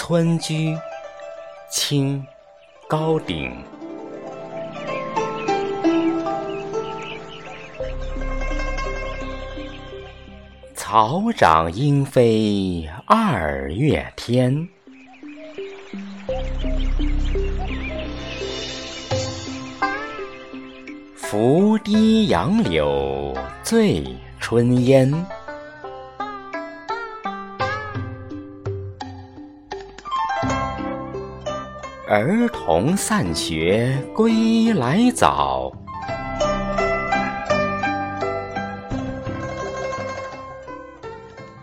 村居，清，高鼎。草长莺飞二月天，拂堤杨柳醉春烟。儿童散学归来早。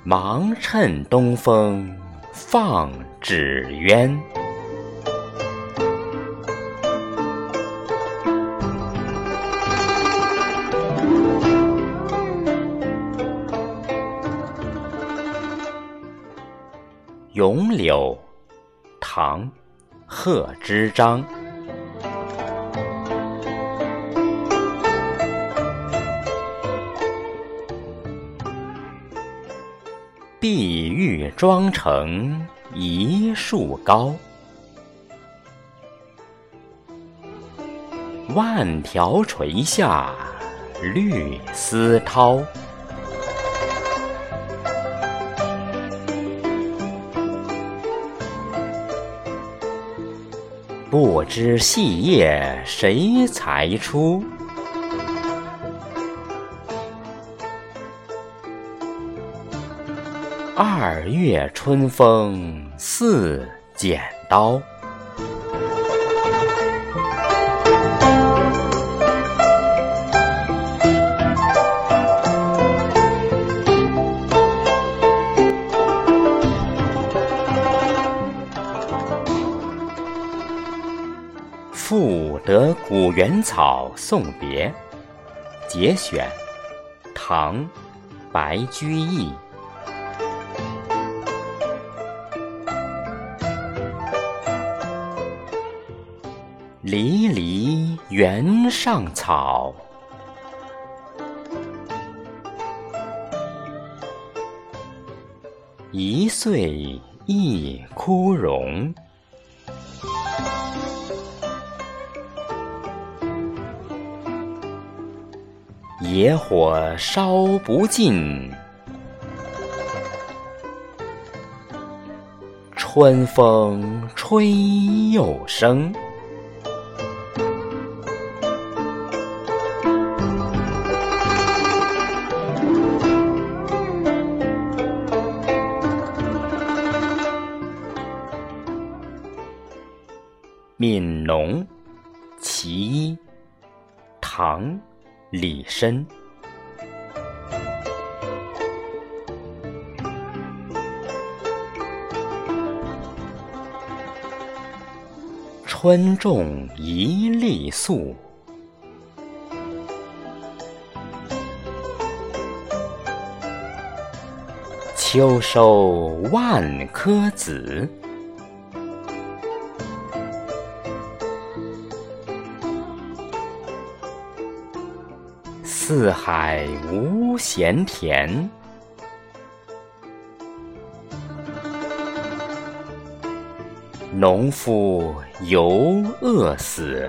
忙趁东风放纸鸢，《咏柳》唐·贺知章。碧玉妆成一树高，万条垂下绿丝绦。不知细叶谁裁出？二月春风似剪刀。赋得古原草送别，节选，唐·白居易。离离原上草，一岁一枯荣。野火烧不尽，春风吹又生。《悯农·其一》唐·李绅。春种一粒粟，秋收万颗子。四海无闲田，农夫犹饿死。